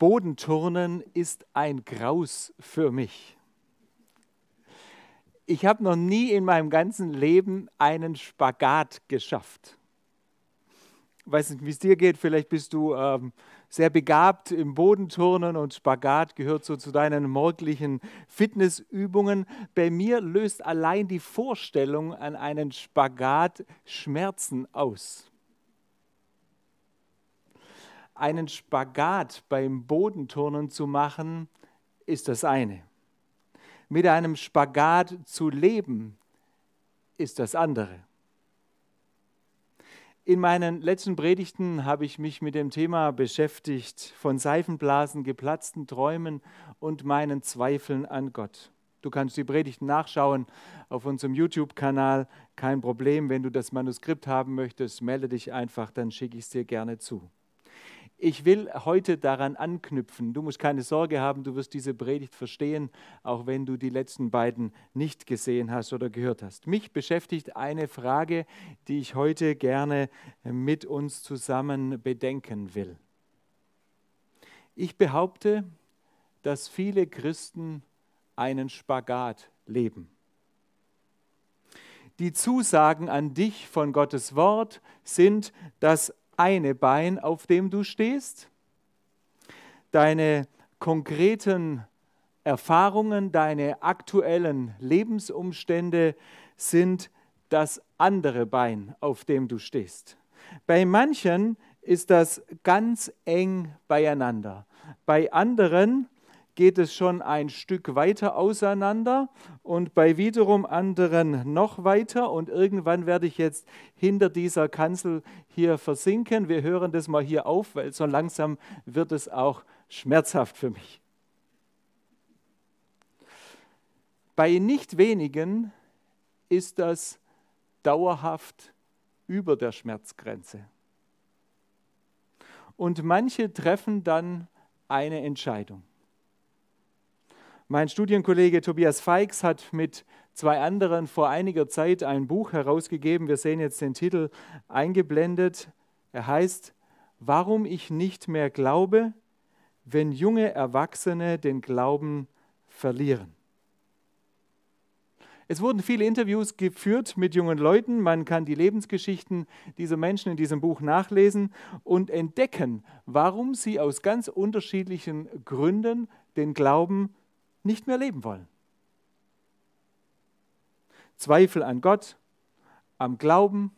Bodenturnen ist ein Graus für mich. Ich habe noch nie in meinem ganzen Leben einen Spagat geschafft. Ich weiß nicht, wie es dir geht. Vielleicht bist du ähm, sehr begabt im Bodenturnen und Spagat gehört so zu deinen morgendlichen Fitnessübungen. Bei mir löst allein die Vorstellung an einen Spagat Schmerzen aus einen Spagat beim Bodenturnen zu machen, ist das eine. Mit einem Spagat zu leben, ist das andere. In meinen letzten Predigten habe ich mich mit dem Thema beschäftigt, von Seifenblasen, geplatzten Träumen und meinen Zweifeln an Gott. Du kannst die Predigten nachschauen auf unserem YouTube-Kanal. Kein Problem, wenn du das Manuskript haben möchtest, melde dich einfach, dann schicke ich es dir gerne zu. Ich will heute daran anknüpfen. Du musst keine Sorge haben, du wirst diese Predigt verstehen, auch wenn du die letzten beiden nicht gesehen hast oder gehört hast. Mich beschäftigt eine Frage, die ich heute gerne mit uns zusammen bedenken will. Ich behaupte, dass viele Christen einen Spagat leben. Die Zusagen an dich von Gottes Wort sind, dass eine Bein, auf dem du stehst, deine konkreten Erfahrungen, deine aktuellen Lebensumstände sind das andere Bein, auf dem du stehst. Bei manchen ist das ganz eng beieinander. Bei anderen geht es schon ein Stück weiter auseinander und bei wiederum anderen noch weiter und irgendwann werde ich jetzt hinter dieser Kanzel hier versinken. Wir hören das mal hier auf, weil so langsam wird es auch schmerzhaft für mich. Bei nicht wenigen ist das dauerhaft über der Schmerzgrenze. Und manche treffen dann eine Entscheidung. Mein Studienkollege Tobias Feix hat mit zwei anderen vor einiger Zeit ein Buch herausgegeben. Wir sehen jetzt den Titel eingeblendet. Er heißt, Warum ich nicht mehr glaube, wenn junge Erwachsene den Glauben verlieren. Es wurden viele Interviews geführt mit jungen Leuten. Man kann die Lebensgeschichten dieser Menschen in diesem Buch nachlesen und entdecken, warum sie aus ganz unterschiedlichen Gründen den Glauben verlieren nicht mehr leben wollen. Zweifel an Gott, am Glauben,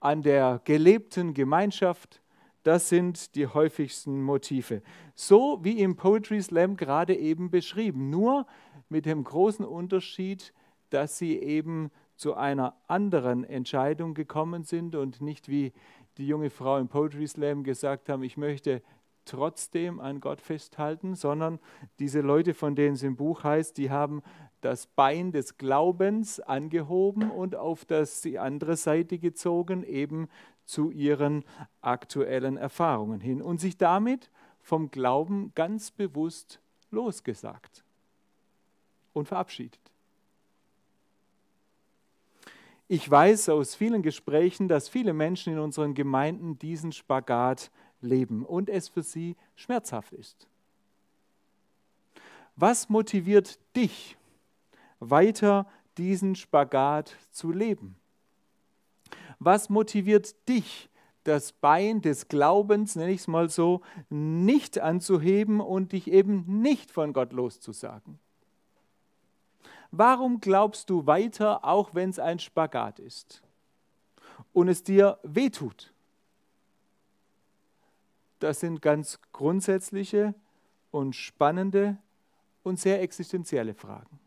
an der gelebten Gemeinschaft, das sind die häufigsten Motive. So wie im Poetry Slam gerade eben beschrieben, nur mit dem großen Unterschied, dass sie eben zu einer anderen Entscheidung gekommen sind und nicht wie die junge Frau im Poetry Slam gesagt haben, ich möchte trotzdem an Gott festhalten, sondern diese Leute, von denen es im Buch heißt, die haben das Bein des Glaubens angehoben und auf das, die andere Seite gezogen, eben zu ihren aktuellen Erfahrungen hin und sich damit vom Glauben ganz bewusst losgesagt und verabschiedet. Ich weiß aus vielen Gesprächen, dass viele Menschen in unseren Gemeinden diesen Spagat leben und es für sie schmerzhaft ist. Was motiviert dich, weiter diesen Spagat zu leben? Was motiviert dich, das Bein des Glaubens, nenne ich es mal so, nicht anzuheben und dich eben nicht von Gott loszusagen? Warum glaubst du weiter, auch wenn es ein Spagat ist und es dir wehtut? Das sind ganz grundsätzliche und spannende und sehr existenzielle Fragen.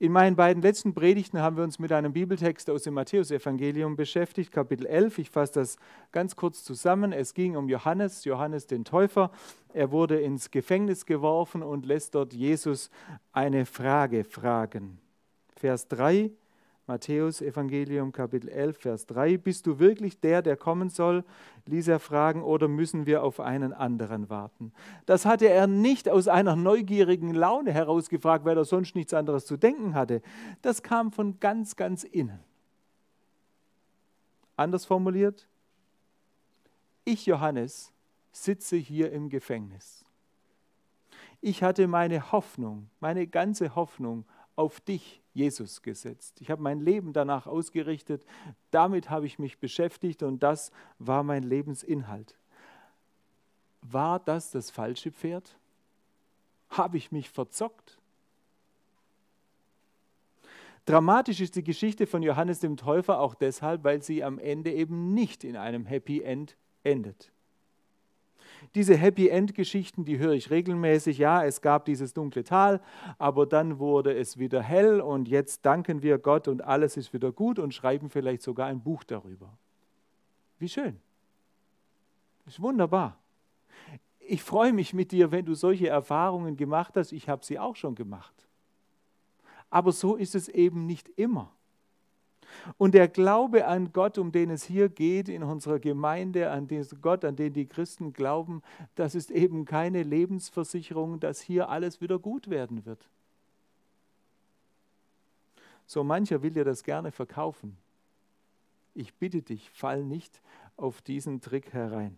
In meinen beiden letzten Predigten haben wir uns mit einem Bibeltext aus dem Matthäusevangelium beschäftigt, Kapitel 11. Ich fasse das ganz kurz zusammen. Es ging um Johannes, Johannes den Täufer. Er wurde ins Gefängnis geworfen und lässt dort Jesus eine Frage fragen. Vers 3. Matthäus Evangelium Kapitel 11, Vers 3. Bist du wirklich der, der kommen soll? ließ er fragen, oder müssen wir auf einen anderen warten? Das hatte er nicht aus einer neugierigen Laune herausgefragt, weil er sonst nichts anderes zu denken hatte. Das kam von ganz, ganz innen. Anders formuliert, ich Johannes sitze hier im Gefängnis. Ich hatte meine Hoffnung, meine ganze Hoffnung auf dich, Jesus, gesetzt. Ich habe mein Leben danach ausgerichtet, damit habe ich mich beschäftigt und das war mein Lebensinhalt. War das das falsche Pferd? Habe ich mich verzockt? Dramatisch ist die Geschichte von Johannes dem Täufer auch deshalb, weil sie am Ende eben nicht in einem Happy End endet. Diese Happy End-Geschichten, die höre ich regelmäßig. Ja, es gab dieses dunkle Tal, aber dann wurde es wieder hell und jetzt danken wir Gott und alles ist wieder gut und schreiben vielleicht sogar ein Buch darüber. Wie schön. Ist wunderbar. Ich freue mich mit dir, wenn du solche Erfahrungen gemacht hast. Ich habe sie auch schon gemacht. Aber so ist es eben nicht immer. Und der Glaube an Gott, um den es hier geht in unserer Gemeinde, an den Gott, an den die Christen glauben, das ist eben keine Lebensversicherung, dass hier alles wieder gut werden wird. So mancher will dir das gerne verkaufen. Ich bitte dich, fall nicht auf diesen Trick herein.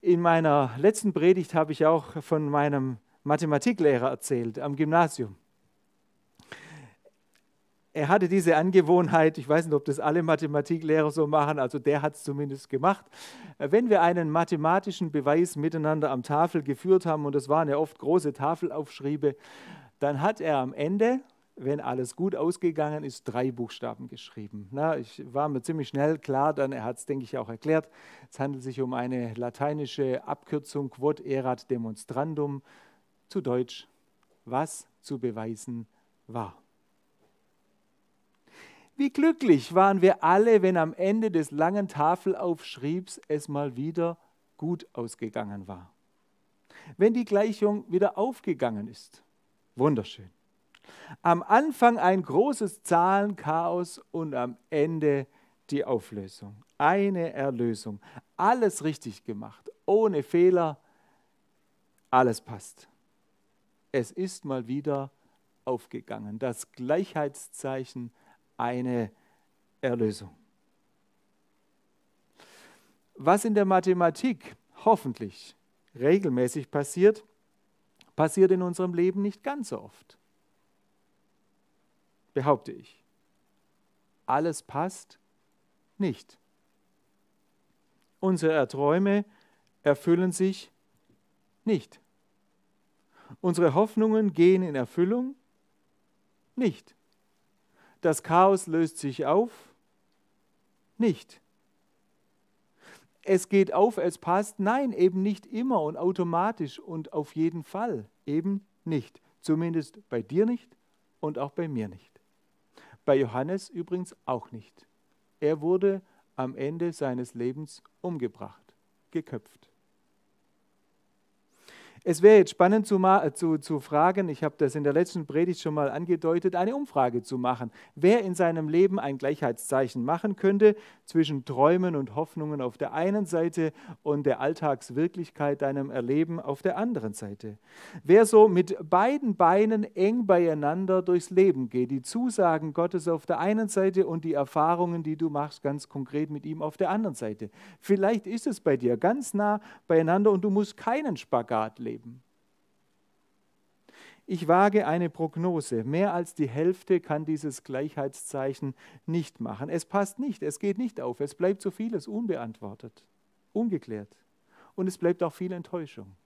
In meiner letzten Predigt habe ich auch von meinem Mathematiklehrer erzählt am Gymnasium. Er hatte diese Angewohnheit, ich weiß nicht, ob das alle Mathematiklehrer so machen, also der hat es zumindest gemacht. Wenn wir einen mathematischen Beweis miteinander am Tafel geführt haben, und das waren ja oft große Tafelaufschriebe, dann hat er am Ende, wenn alles gut ausgegangen ist, drei Buchstaben geschrieben. Na, ich war mir ziemlich schnell klar, dann er hat es, denke ich, auch erklärt. Es handelt sich um eine lateinische Abkürzung Quod erat demonstrandum, zu Deutsch, was zu beweisen war. Wie glücklich waren wir alle, wenn am Ende des langen Tafelaufschriebs es mal wieder gut ausgegangen war. Wenn die Gleichung wieder aufgegangen ist. Wunderschön. Am Anfang ein großes Zahlenchaos und am Ende die Auflösung. Eine Erlösung. Alles richtig gemacht, ohne Fehler. Alles passt es ist mal wieder aufgegangen. Das Gleichheitszeichen, eine Erlösung. Was in der Mathematik hoffentlich regelmäßig passiert, passiert in unserem Leben nicht ganz so oft. Behaupte ich. Alles passt nicht. Unsere Träume erfüllen sich nicht. Unsere Hoffnungen gehen in Erfüllung? Nicht. Das Chaos löst sich auf? Nicht. Es geht auf, es passt? Nein, eben nicht immer und automatisch und auf jeden Fall. Eben nicht. Zumindest bei dir nicht und auch bei mir nicht. Bei Johannes übrigens auch nicht. Er wurde am Ende seines Lebens umgebracht, geköpft. Es wäre jetzt spannend zu, zu, zu fragen, ich habe das in der letzten Predigt schon mal angedeutet, eine Umfrage zu machen, wer in seinem Leben ein Gleichheitszeichen machen könnte zwischen Träumen und Hoffnungen auf der einen Seite und der Alltagswirklichkeit deinem Erleben auf der anderen Seite. Wer so mit beiden Beinen eng beieinander durchs Leben geht, die Zusagen Gottes auf der einen Seite und die Erfahrungen, die du machst, ganz konkret mit ihm auf der anderen Seite. Vielleicht ist es bei dir ganz nah beieinander und du musst keinen Spagat leben leben. Ich wage eine Prognose. Mehr als die Hälfte kann dieses Gleichheitszeichen nicht machen. Es passt nicht, es geht nicht auf. Es bleibt so vieles unbeantwortet, ungeklärt. Und es bleibt auch viel Enttäuschung.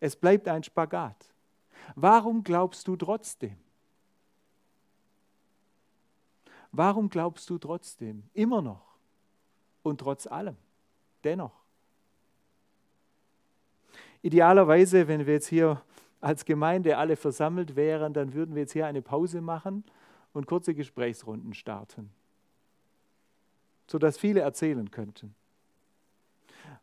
Es bleibt ein Spagat. Warum glaubst du trotzdem? Warum glaubst du trotzdem? Immer noch. Und trotz allem. Dennoch. Idealerweise, wenn wir jetzt hier als Gemeinde alle versammelt wären, dann würden wir jetzt hier eine Pause machen und kurze Gesprächsrunden starten, sodass viele erzählen könnten.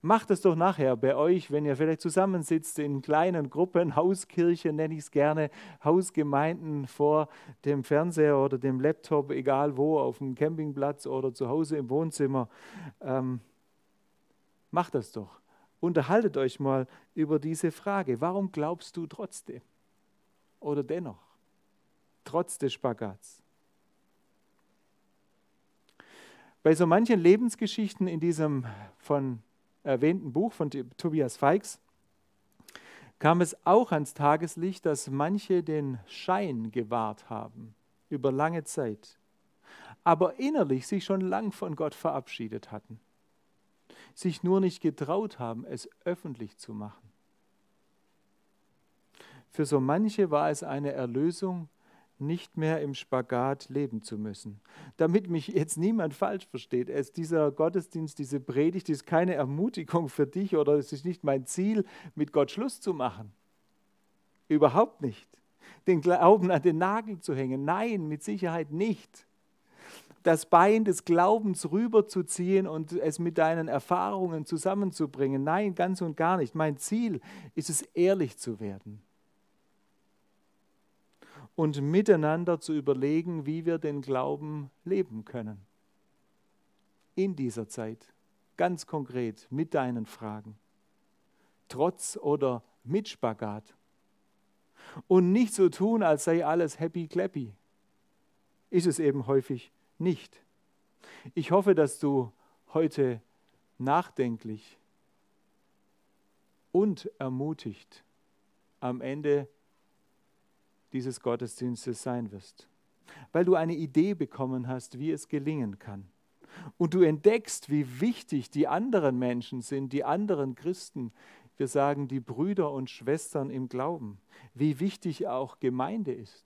Macht es doch nachher bei euch, wenn ihr vielleicht zusammensitzt in kleinen Gruppen, Hauskirche nenne ich es gerne, Hausgemeinden vor dem Fernseher oder dem Laptop, egal wo, auf dem Campingplatz oder zu Hause im Wohnzimmer. Ähm, macht das doch unterhaltet euch mal über diese Frage. Warum glaubst du trotzdem? Oder dennoch? Trotz des Spagats. Bei so manchen Lebensgeschichten in diesem von erwähnten Buch von Tobias Feix kam es auch ans Tageslicht, dass manche den Schein gewahrt haben über lange Zeit, aber innerlich sich schon lang von Gott verabschiedet hatten, sich nur nicht getraut haben, es öffentlich zu machen. Für so manche war es eine Erlösung, nicht mehr im Spagat leben zu müssen. Damit mich jetzt niemand falsch versteht, es dieser Gottesdienst, diese Predigt ist keine Ermutigung für dich oder es ist nicht mein Ziel, mit Gott Schluss zu machen. Überhaupt nicht. Den Glauben an den Nagel zu hängen. Nein, mit Sicherheit nicht. Das Bein des Glaubens rüberzuziehen und es mit deinen Erfahrungen zusammenzubringen. Nein, ganz und gar nicht. Mein Ziel ist es, ehrlich zu werden und miteinander zu überlegen, wie wir den Glauben leben können. In dieser Zeit, ganz konkret, mit deinen Fragen. Trotz oder mit Spagat. Und nicht so tun, als sei alles happy clappy. Ist es eben häufig nicht. Ich hoffe, dass du heute nachdenklich und ermutigt am Ende dieses Gottesdienstes sein wirst. Weil du eine Idee bekommen hast, wie es gelingen kann. Und du entdeckst, wie wichtig die anderen Menschen sind, die anderen Christen. Wir sagen die Brüder und Schwestern im Glauben. Wie wichtig auch Gemeinde ist.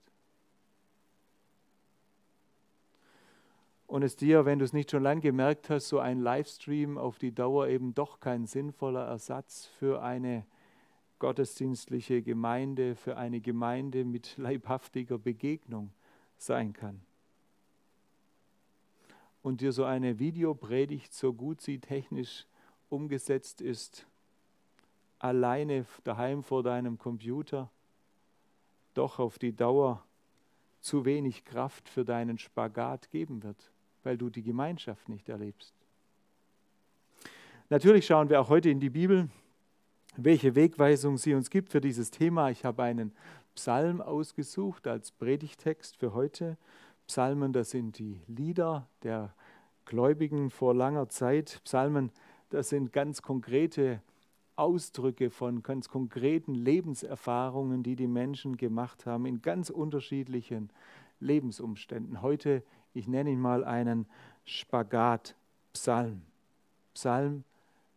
Und es dir, wenn du es nicht schon lange gemerkt hast, so ein Livestream auf die Dauer eben doch kein sinnvoller Ersatz für eine gottesdienstliche Gemeinde für eine Gemeinde mit leibhaftiger Begegnung sein kann. Und dir so eine Videopredigt, so gut sie technisch umgesetzt ist, alleine daheim vor deinem Computer, doch auf die Dauer zu wenig Kraft für deinen Spagat geben wird, weil du die Gemeinschaft nicht erlebst. Natürlich schauen wir auch heute in die Bibel welche Wegweisung sie uns gibt für dieses Thema. Ich habe einen Psalm ausgesucht als Predigtext für heute. Psalmen, das sind die Lieder der Gläubigen vor langer Zeit. Psalmen, das sind ganz konkrete Ausdrücke von ganz konkreten Lebenserfahrungen, die die Menschen gemacht haben in ganz unterschiedlichen Lebensumständen. Heute, ich nenne ihn mal einen Spagat-Psalm. Psalm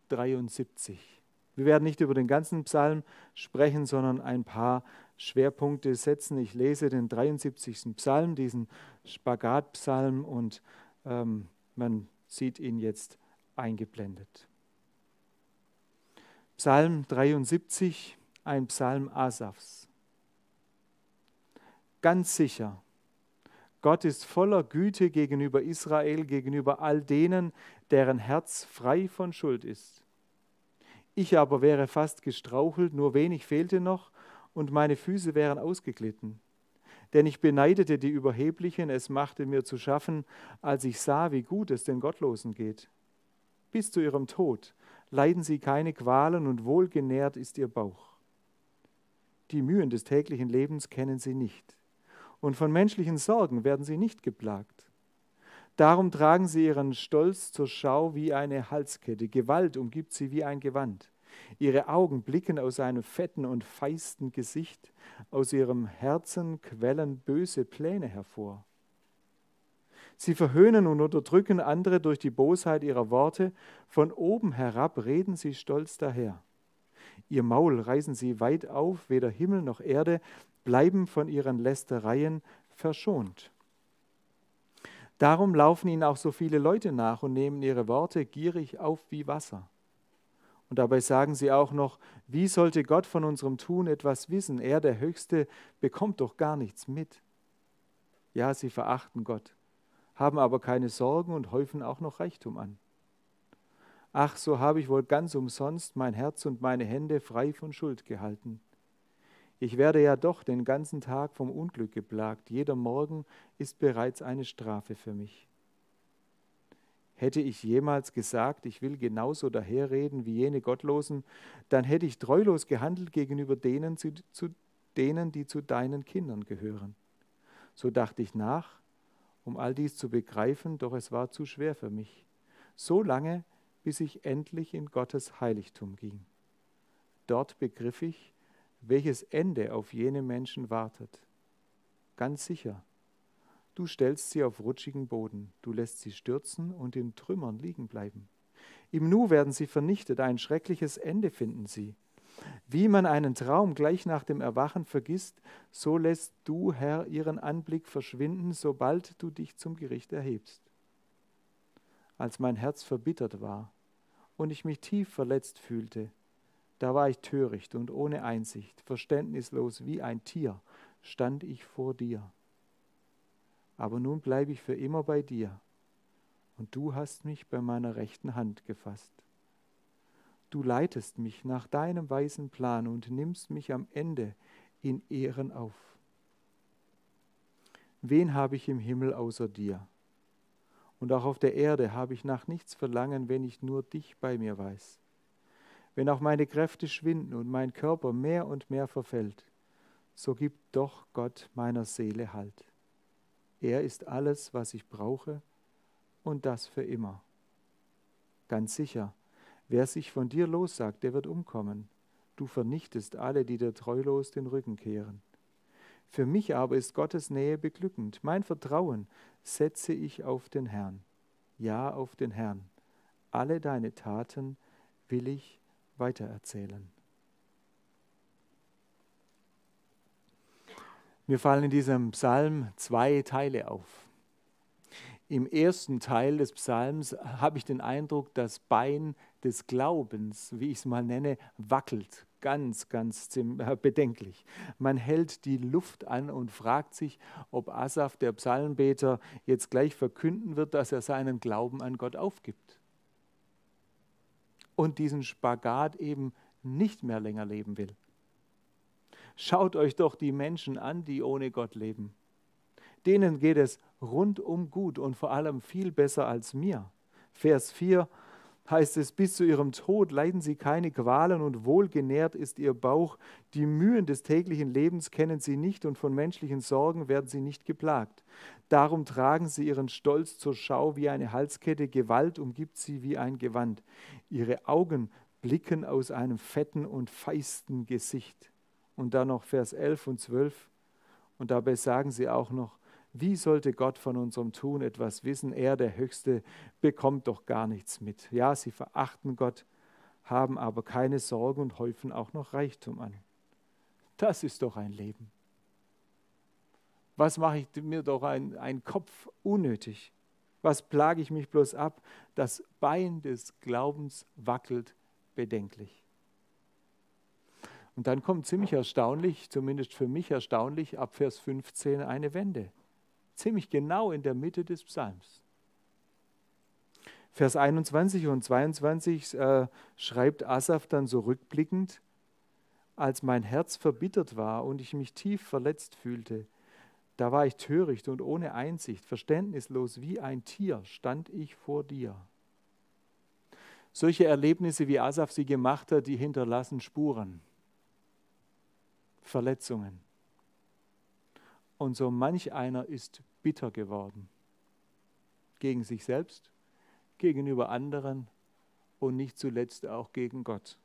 73. Wir werden nicht über den ganzen Psalm sprechen, sondern ein paar Schwerpunkte setzen. Ich lese den 73. Psalm, diesen Spagatpsalm, und ähm, man sieht ihn jetzt eingeblendet. Psalm 73, ein Psalm Asafs. Ganz sicher, Gott ist voller Güte gegenüber Israel, gegenüber all denen, deren Herz frei von Schuld ist. Ich aber wäre fast gestrauchelt, nur wenig fehlte noch, und meine Füße wären ausgeglitten. Denn ich beneidete die Überheblichen, es machte mir zu schaffen, als ich sah, wie gut es den Gottlosen geht. Bis zu ihrem Tod leiden sie keine Qualen und wohlgenährt ist ihr Bauch. Die Mühen des täglichen Lebens kennen sie nicht, und von menschlichen Sorgen werden sie nicht geplagt. Darum tragen sie ihren Stolz zur Schau wie eine Halskette. Gewalt umgibt sie wie ein Gewand. Ihre Augen blicken aus einem fetten und feisten Gesicht. Aus ihrem Herzen quellen böse Pläne hervor. Sie verhöhnen und unterdrücken andere durch die Bosheit ihrer Worte. Von oben herab reden sie stolz daher. Ihr Maul reißen sie weit auf, weder Himmel noch Erde bleiben von ihren Lästereien verschont. Darum laufen ihnen auch so viele Leute nach und nehmen ihre Worte gierig auf wie Wasser. Und dabei sagen sie auch noch, wie sollte Gott von unserem Tun etwas wissen? Er, der Höchste, bekommt doch gar nichts mit. Ja, sie verachten Gott, haben aber keine Sorgen und häufen auch noch Reichtum an. Ach, so habe ich wohl ganz umsonst mein Herz und meine Hände frei von Schuld gehalten. Ich werde ja doch den ganzen Tag vom Unglück geplagt. Jeder Morgen ist bereits eine Strafe für mich. Hätte ich jemals gesagt, ich will genauso daherreden wie jene Gottlosen, dann hätte ich treulos gehandelt gegenüber denen, zu, zu denen, die zu deinen Kindern gehören. So dachte ich nach um all dies zu begreifen, doch es war zu schwer für mich. So lange, bis ich endlich in Gottes Heiligtum ging. Dort begriff ich, welches Ende auf jene Menschen wartet. Ganz sicher, du stellst sie auf rutschigen Boden, du lässt sie stürzen und in Trümmern liegen bleiben. Im Nu werden sie vernichtet, ein schreckliches Ende finden sie. Wie man einen Traum gleich nach dem Erwachen vergisst, so lässt du, Herr, ihren Anblick verschwinden, sobald du dich zum Gericht erhebst. Als mein Herz verbittert war und ich mich tief verletzt fühlte, da war ich töricht und ohne Einsicht, verständnislos wie ein Tier, stand ich vor dir. Aber nun bleibe ich für immer bei dir, und du hast mich bei meiner rechten Hand gefasst. Du leitest mich nach deinem weisen Plan und nimmst mich am Ende in Ehren auf. Wen habe ich im Himmel außer dir? Und auch auf der Erde habe ich nach nichts verlangen, wenn ich nur dich bei mir weiß. Wenn auch meine Kräfte schwinden und mein Körper mehr und mehr verfällt, so gibt doch Gott meiner Seele Halt. Er ist alles, was ich brauche, und das für immer. Ganz sicher, Wer sich von dir lossagt, der wird umkommen. Du vernichtest alle, die dir treulos den Rücken kehren. Für mich aber ist Gottes Nähe beglückend. Mein Vertrauen setze ich auf den Herrn. Ja, auf den Herrn. Alle deine Taten will ich weitererzählen. Mir fallen in diesem Psalm zwei Teile auf im ersten Teil des Psalms habe ich den Eindruck, das Bein des Glaubens, wie ich es mal nenne, wackelt ganz, ganz äh, bedenklich. Man hält die Luft an und fragt sich, ob Asaf, der Psalmbeter, jetzt gleich verkünden wird, dass er seinen Glauben an Gott aufgibt. Und diesen Spagat eben nicht mehr länger leben will. Schaut euch doch die Menschen an, die ohne Gott leben denen geht es rundum gut und vor allem viel besser als mir. Vers 4 heißt es, bis zu ihrem Tod leiden sie keine Qualen und wohlgenährt ist ihr Bauch. Die Mühen des täglichen Lebens kennen sie nicht und von menschlichen Sorgen werden sie nicht geplagt. Darum tragen sie ihren Stolz zur Schau wie eine Halskette, Gewalt umgibt sie wie ein Gewand. Ihre Augen blicken aus einem fetten und feisten Gesicht. Und dann noch Vers 11 und 12. Und dabei sagen sie auch noch, wie sollte Gott von unserem Tun etwas wissen? Er, der Höchste, bekommt doch gar nichts mit. Ja, sie verachten Gott, haben aber keine Sorgen und häufen auch noch Reichtum an. Das ist doch ein Leben. Was mache ich mir doch einen Kopf unnötig? Was plage ich mich bloß ab? Das Bein des Glaubens wackelt bedenklich. Und dann kommt ziemlich erstaunlich, zumindest für mich erstaunlich, ab Vers 15 eine Wende ziemlich genau in der Mitte des Psalms. Vers 21 und 22 äh, schreibt Asaf dann so rückblickend, als mein Herz verbittert war und ich mich tief verletzt fühlte, da war ich töricht und ohne Einsicht, verständnislos wie ein Tier stand ich vor dir. Solche Erlebnisse, wie Asaf sie gemacht hat, die hinterlassen Spuren, Verletzungen. Und so manch einer ist bitter geworden. Gegen sich selbst, gegenüber anderen und nicht zuletzt auch gegen Gott.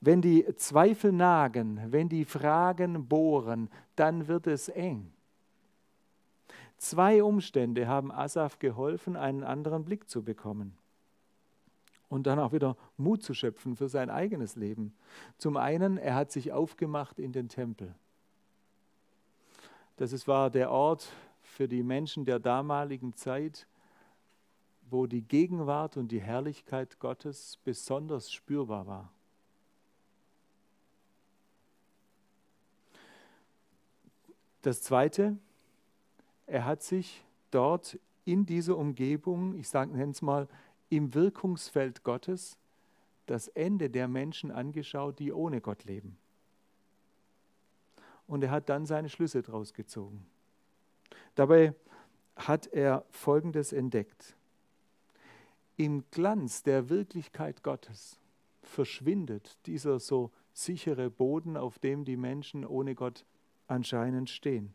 Wenn die Zweifel nagen, wenn die Fragen bohren, dann wird es eng. Zwei Umstände haben Asaf geholfen, einen anderen Blick zu bekommen und dann auch wieder Mut zu schöpfen für sein eigenes Leben. Zum einen, er hat sich aufgemacht in den Tempel. Das war der Ort für die Menschen der damaligen Zeit, wo die Gegenwart und die Herrlichkeit Gottes besonders spürbar war. Das Zweite, er hat sich dort in dieser Umgebung, ich nenne es mal, im Wirkungsfeld Gottes, das Ende der Menschen angeschaut, die ohne Gott leben und er hat dann seine Schlüsse daraus gezogen. Dabei hat er Folgendes entdeckt. Im Glanz der Wirklichkeit Gottes verschwindet dieser so sichere Boden, auf dem die Menschen ohne Gott anscheinend stehen.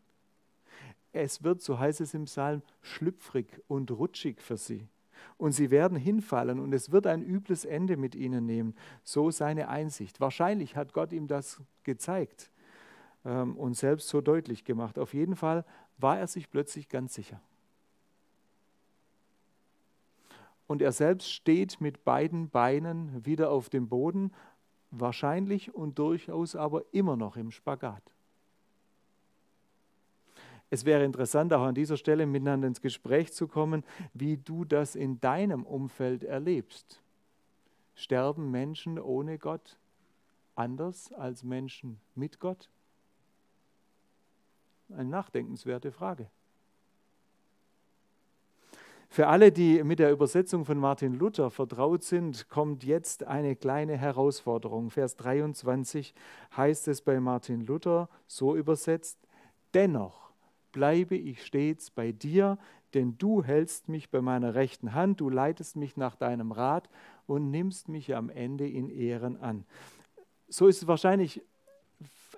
es wird, so heißt es im Psalm, schlüpfrig und rutschig für sie. Und sie werden hinfallen und es wird ein übles Ende mit ihnen nehmen. So seine Einsicht. Wahrscheinlich hat Gott ihm das gezeigt ähm, und selbst so deutlich gemacht. Auf jeden Fall war er sich plötzlich ganz sicher. Und er selbst steht mit beiden Beinen wieder auf dem Boden, wahrscheinlich und durchaus aber immer noch im Spagat. Es wäre interessant, auch an dieser Stelle miteinander ins Gespräch zu kommen, wie du das in deinem Umfeld erlebst. Sterben Menschen ohne Gott anders als Menschen mit Gott? Eine nachdenkenswerte Frage. Für alle, die mit der Übersetzung von Martin Luther vertraut sind, kommt jetzt eine kleine Herausforderung. Vers 23 heißt es bei Martin Luther so übersetzt, dennoch bleibe ich stets bei dir, denn du hältst mich bei meiner rechten Hand, du leitest mich nach deinem Rat und nimmst mich am Ende in Ehren an. So ist es wahrscheinlich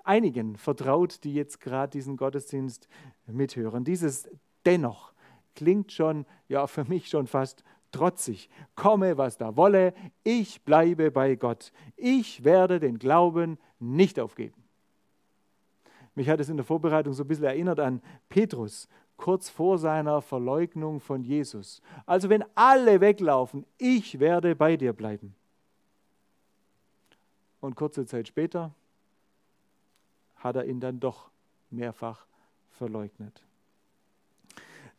einigen vertraut, die jetzt gerade diesen Gottesdienst mithören. Dieses dennoch klingt schon, ja, für mich schon fast trotzig. Komme, was da wolle, ich bleibe bei Gott. Ich werde den Glauben nicht aufgeben. Mich hat es in der Vorbereitung so ein bisschen erinnert an Petrus, kurz vor seiner Verleugnung von Jesus. Also wenn alle weglaufen, ich werde bei dir bleiben. Und kurze Zeit später hat er ihn dann doch mehrfach verleugnet.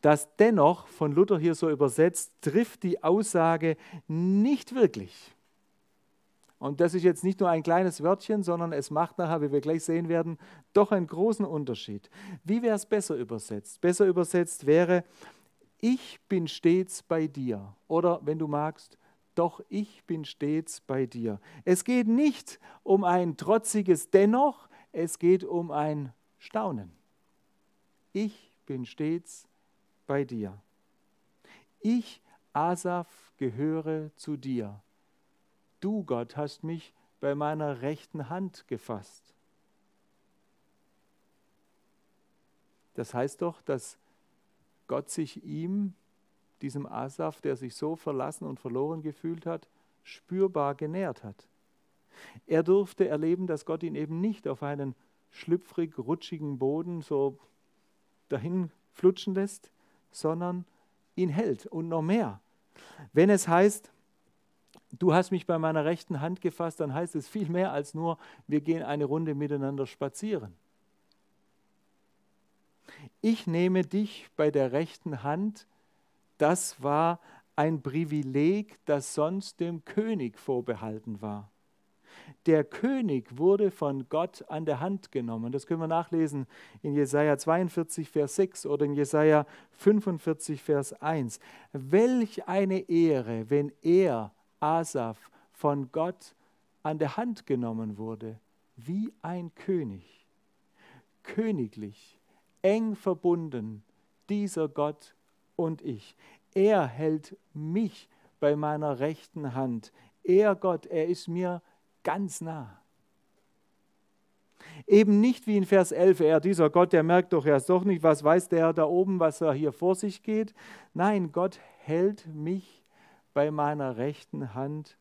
Das dennoch von Luther hier so übersetzt, trifft die Aussage nicht wirklich. Und das ist jetzt nicht nur ein kleines Wörtchen, sondern es macht nachher, wie wir gleich sehen werden, doch einen großen Unterschied. Wie wäre es besser übersetzt? Besser übersetzt wäre, ich bin stets bei dir. Oder wenn du magst, doch ich bin stets bei dir. Es geht nicht um ein trotziges Dennoch, es geht um ein Staunen. Ich bin stets bei dir. Ich, Asaf, gehöre zu dir. Du, Gott, hast mich bei meiner rechten Hand gefasst. Das heißt doch, dass Gott sich ihm, diesem Asaf, der sich so verlassen und verloren gefühlt hat, spürbar genährt hat. Er durfte erleben, dass Gott ihn eben nicht auf einen schlüpfrig rutschigen Boden so dahin flutschen lässt, sondern ihn hält und noch mehr. Wenn es heißt, du hast mich bei meiner rechten Hand gefasst, dann heißt es viel mehr als nur, wir gehen eine Runde miteinander spazieren. Ich nehme dich bei der rechten Hand, das war ein Privileg, das sonst dem König vorbehalten war der König wurde von Gott an der Hand genommen. Das können wir nachlesen in Jesaja 42, Vers 6 oder in Jesaja 45, Vers 1. Welch eine Ehre, wenn er, Asaf, von Gott an der Hand genommen wurde, wie ein König. Königlich, eng verbunden, dieser Gott und ich. Er hält mich bei meiner rechten Hand. Er Gott, er ist mir ganz nah. Eben nicht wie in Vers 11, er, dieser Gott, der merkt doch erst doch nicht, was weiß der da oben, was er hier vor sich geht. Nein, Gott hält mich bei meiner rechten Hand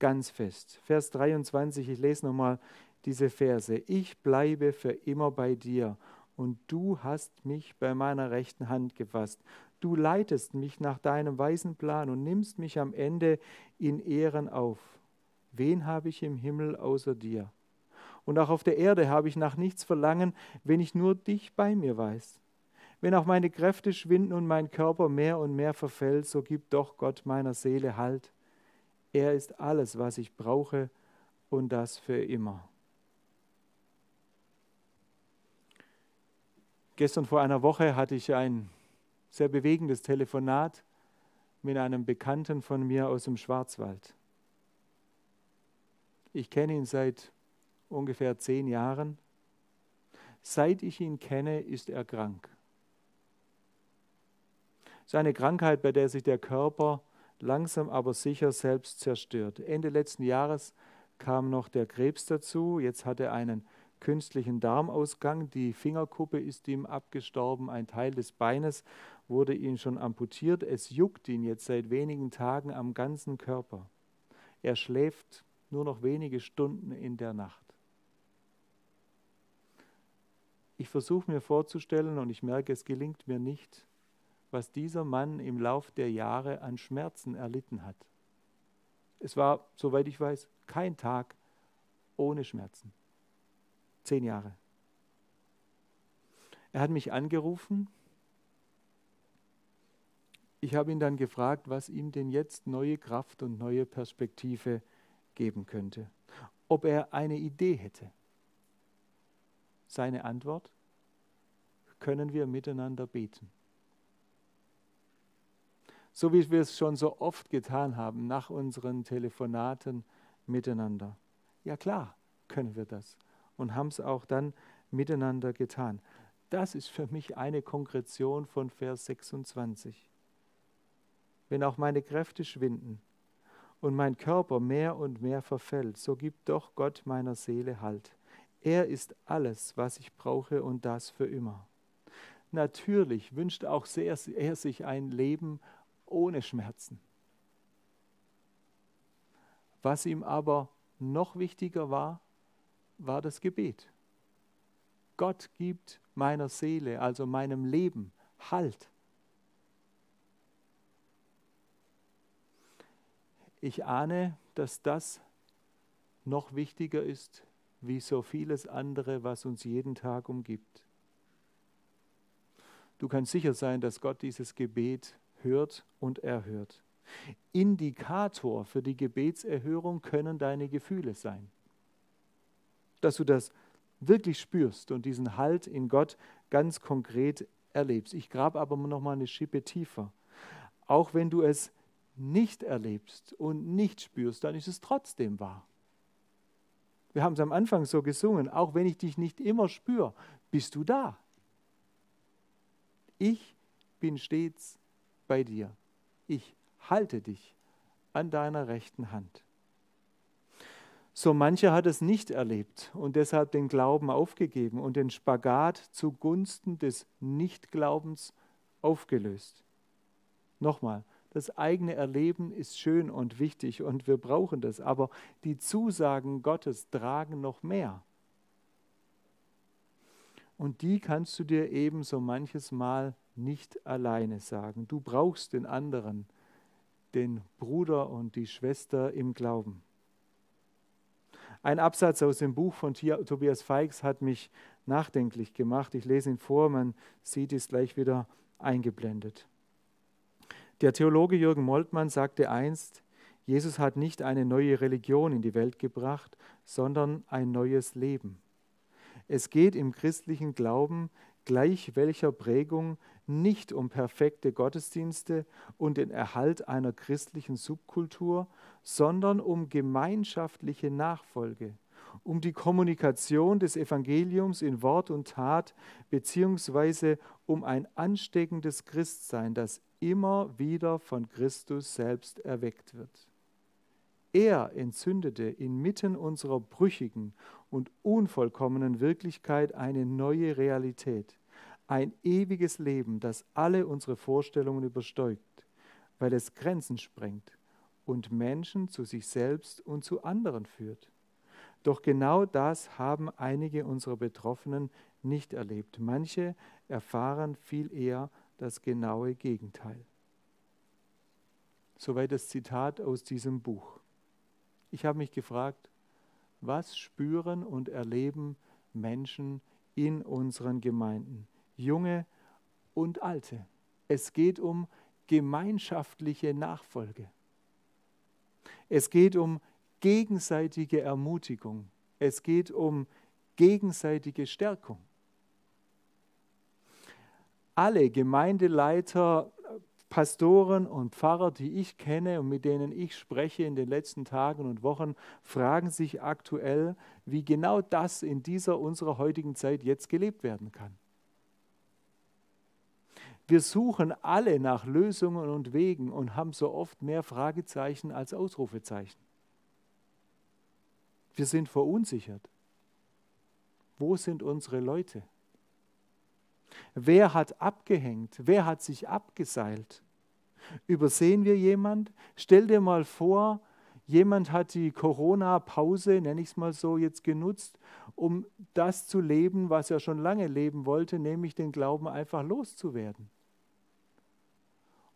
ganz fest. Vers 23, ich lese nochmal diese Verse. Ich bleibe für immer bei dir und du hast mich bei meiner rechten Hand gefasst. Du leitest mich nach deinem weisen Plan und nimmst mich am Ende in Ehren auf. Wen habe ich im Himmel außer dir? Und auch auf der Erde habe ich nach nichts verlangen, wenn ich nur dich bei mir weiß. Wenn auch meine Kräfte schwinden und mein Körper mehr und mehr verfällt, so gibt doch Gott meiner Seele Halt. Er ist alles, was ich brauche und das für immer. Gestern vor einer Woche hatte ich ein sehr bewegendes Telefonat mit einem Bekannten von mir aus dem Schwarzwald. Ich kenne ihn seit ungefähr zehn Jahren. Seit ich ihn kenne, ist er krank. Seine Krankheit, bei der sich der Körper langsam aber sicher selbst zerstört. Ende letzten Jahres kam noch der Krebs dazu. Jetzt hat er einen künstlichen Darmausgang. Die Fingerkuppe ist ihm abgestorben, ein Teil des Beines wurde ihm schon amputiert. Es juckt ihn jetzt seit wenigen Tagen am ganzen Körper. Er schläft nur noch wenige Stunden in der Nacht. Ich versuche mir vorzustellen, und ich merke, es gelingt mir nicht, was dieser Mann im Lauf der Jahre an Schmerzen erlitten hat. Es war, soweit ich weiß, kein Tag ohne Schmerzen. Zehn Jahre. Er hat mich angerufen. Ich habe ihn dann gefragt, was ihm denn jetzt neue Kraft und neue Perspektive geben könnte. Ob er eine Idee hätte. Seine Antwort, können wir miteinander beten. So wie wir es schon so oft getan haben nach unseren Telefonaten miteinander. Ja klar, können wir das und haben es auch dann miteinander getan. Das ist für mich eine Konkretion von Vers 26. Wenn auch meine Kräfte schwinden und mein Körper mehr und mehr verfällt, so gibt doch Gott meiner Seele Halt. Er ist alles, was ich brauche und das für immer. Natürlich wünscht auch sehr, er sich ein Leben ohne Schmerzen. Was ihm aber noch wichtiger war, war das Gebet. Gott gibt meiner Seele, also meinem Leben, Halt. Ich ahne, dass das noch wichtiger ist wie so vieles andere, was uns jeden Tag umgibt. Du kannst sicher sein, dass Gott dieses Gebet hört und erhört. Indikator für die Gebetserhörung können deine Gefühle sein dass du das wirklich spürst und diesen Halt in Gott ganz konkret erlebst. Ich grabe aber noch mal eine Schippe tiefer. Auch wenn du es nicht erlebst und nicht spürst, dann ist es trotzdem wahr. Wir haben es am Anfang so gesungen, auch wenn ich dich nicht immer spüre, bist du da. Ich bin stets bei dir. Ich halte dich an deiner rechten Hand. So mancher hat es nicht erlebt und deshalb den Glauben aufgegeben und den Spagat zugunsten des Nichtglaubens aufgelöst. Nochmal, das eigene Erleben ist schön und wichtig und wir brauchen das, aber die Zusagen Gottes tragen noch mehr. Und die kannst du dir eben so manches Mal nicht alleine sagen. Du brauchst den anderen, den Bruder und die Schwester im Glauben. Ein Absatz aus dem Buch von Tobias Feix hat mich nachdenklich gemacht. Ich lese ihn vor, man sieht es gleich wieder eingeblendet. Der Theologe Jürgen Moltmann sagte einst, Jesus hat nicht eine neue Religion in die Welt gebracht, sondern ein neues Leben. Es geht im christlichen Glauben gleich welcher Prägung nicht um perfekte Gottesdienste und den Erhalt einer christlichen Subkultur, sondern um gemeinschaftliche Nachfolge, um die Kommunikation des Evangeliums in Wort und Tat, beziehungsweise um ein ansteckendes Christsein, das immer wieder von Christus selbst erweckt wird. Er entzündete inmitten unserer brüchigen und unvollkommenen Wirklichkeit eine neue Realität, ein ewiges Leben, das alle unsere Vorstellungen übersteigt, weil es Grenzen sprengt und Menschen zu sich selbst und zu anderen führt. Doch genau das haben einige unserer Betroffenen nicht erlebt. Manche erfahren viel eher das genaue Gegenteil. Soweit das Zitat aus diesem Buch. Ich habe mich gefragt, was spüren und erleben Menschen in unseren Gemeinden, junge und alte. Es geht um gemeinschaftliche Nachfolge. Es geht um gegenseitige Ermutigung. Es geht um gegenseitige Stärkung. Alle Gemeindeleiter, Pastoren und Pfarrer, die ich kenne und mit denen ich spreche in den letzten Tagen und Wochen, fragen sich aktuell, wie genau das in dieser unserer heutigen Zeit jetzt gelebt werden kann. Wir suchen alle nach Lösungen und Wegen und haben so oft mehr Fragezeichen als Ausrufezeichen. Wir sind verunsichert. Wo sind unsere Leute? Wer hat abgehängt? Wer hat sich abgeseilt? Übersehen wir jemand? Stell dir mal vor, jemand hat die Corona-Pause, nenne ich es mal so, jetzt genutzt, um das zu leben, was er schon lange leben wollte, nämlich den Glauben einfach loszuwerden.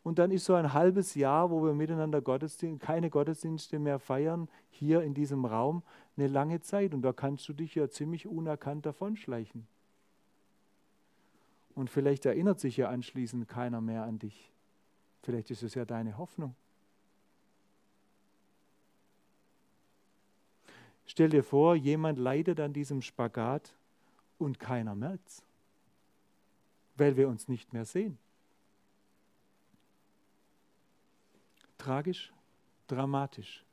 Und dann ist so ein halbes Jahr, wo wir miteinander Gottesdienst, keine Gottesdienste mehr feiern, hier in diesem Raum, eine lange Zeit. Und da kannst du dich ja ziemlich unerkannt davonschleichen. Und vielleicht erinnert sich ja anschließend keiner mehr an dich. Vielleicht ist es ja deine Hoffnung. Stell dir vor, jemand leidet an diesem Spagat und keiner merkt es, weil wir uns nicht mehr sehen. Tragisch, dramatisch.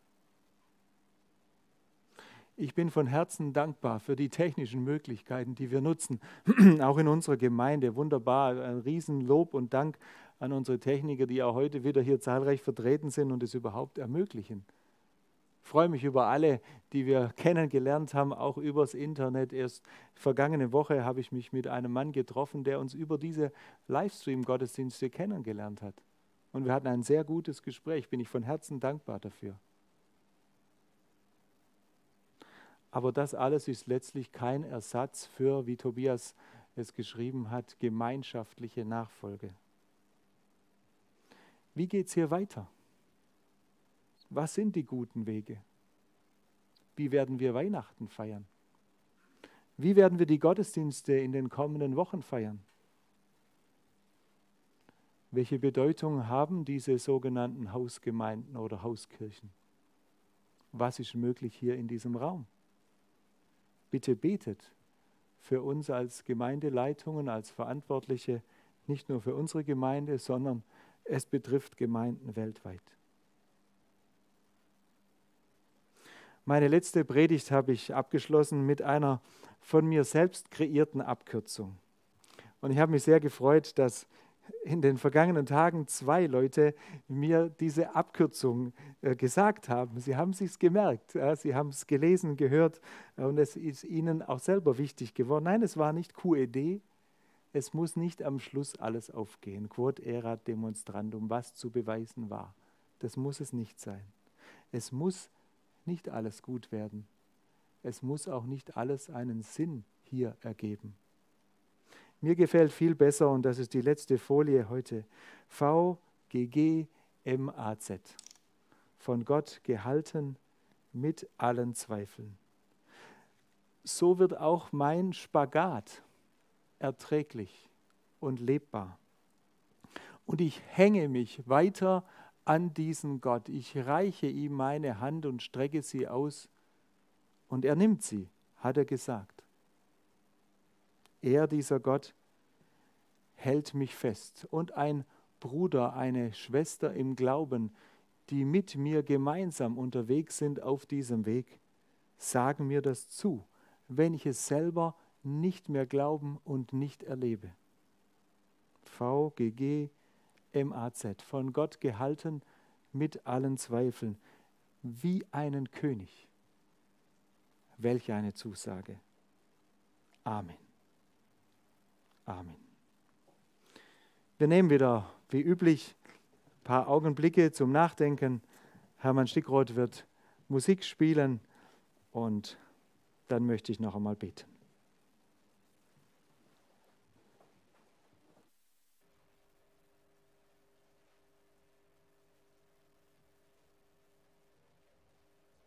Ich bin von Herzen dankbar für die technischen Möglichkeiten, die wir nutzen, auch in unserer Gemeinde. Wunderbar, ein Riesenlob und Dank an unsere Techniker, die auch heute wieder hier zahlreich vertreten sind und es überhaupt ermöglichen. Ich freue mich über alle, die wir kennengelernt haben, auch übers Internet. Erst vergangene Woche habe ich mich mit einem Mann getroffen, der uns über diese Livestream-Gottesdienste kennengelernt hat. Und wir hatten ein sehr gutes Gespräch, bin ich von Herzen dankbar dafür. Aber das alles ist letztlich kein Ersatz für, wie Tobias es geschrieben hat, gemeinschaftliche Nachfolge. Wie geht es hier weiter? Was sind die guten Wege? Wie werden wir Weihnachten feiern? Wie werden wir die Gottesdienste in den kommenden Wochen feiern? Welche Bedeutung haben diese sogenannten Hausgemeinden oder Hauskirchen? Was ist möglich hier in diesem Raum? Bitte betet für uns als Gemeindeleitungen, als Verantwortliche, nicht nur für unsere Gemeinde, sondern es betrifft Gemeinden weltweit. Meine letzte Predigt habe ich abgeschlossen mit einer von mir selbst kreierten Abkürzung. Und ich habe mich sehr gefreut, dass in den vergangenen Tagen zwei Leute mir diese Abkürzung äh, gesagt haben. Sie haben sich gemerkt, sie haben es gelesen, gehört und es ist ihnen auch selber wichtig geworden. Nein, es war nicht QED. Es muss nicht am Schluss alles aufgehen. Quod erat demonstrandum, was zu beweisen war. Das muss es nicht sein. Es muss nicht alles gut werden. Es muss auch nicht alles einen Sinn hier ergeben. Mir gefällt viel besser, und das ist die letzte Folie heute, V, G, G, M, A, Z. Von Gott gehalten mit allen Zweifeln. So wird auch mein Spagat erträglich und lebbar. Und ich hänge mich weiter an diesen Gott. Ich reiche ihm meine Hand und strecke sie aus. Und er nimmt sie, hat er gesagt. Er, dieser Gott, hält mich fest. Und ein Bruder, eine Schwester im Glauben, die mit mir gemeinsam unterwegs sind auf diesem Weg, sagen mir das zu, wenn ich es selber nicht mehr glauben und nicht erlebe. VGG MAZ, von Gott gehalten mit allen Zweifeln, wie einen König. Welch eine Zusage. Amen. Amen. Wir nehmen wieder, wie üblich, ein paar Augenblicke zum Nachdenken. Hermann Stickroth wird Musik spielen und dann möchte ich noch einmal beten.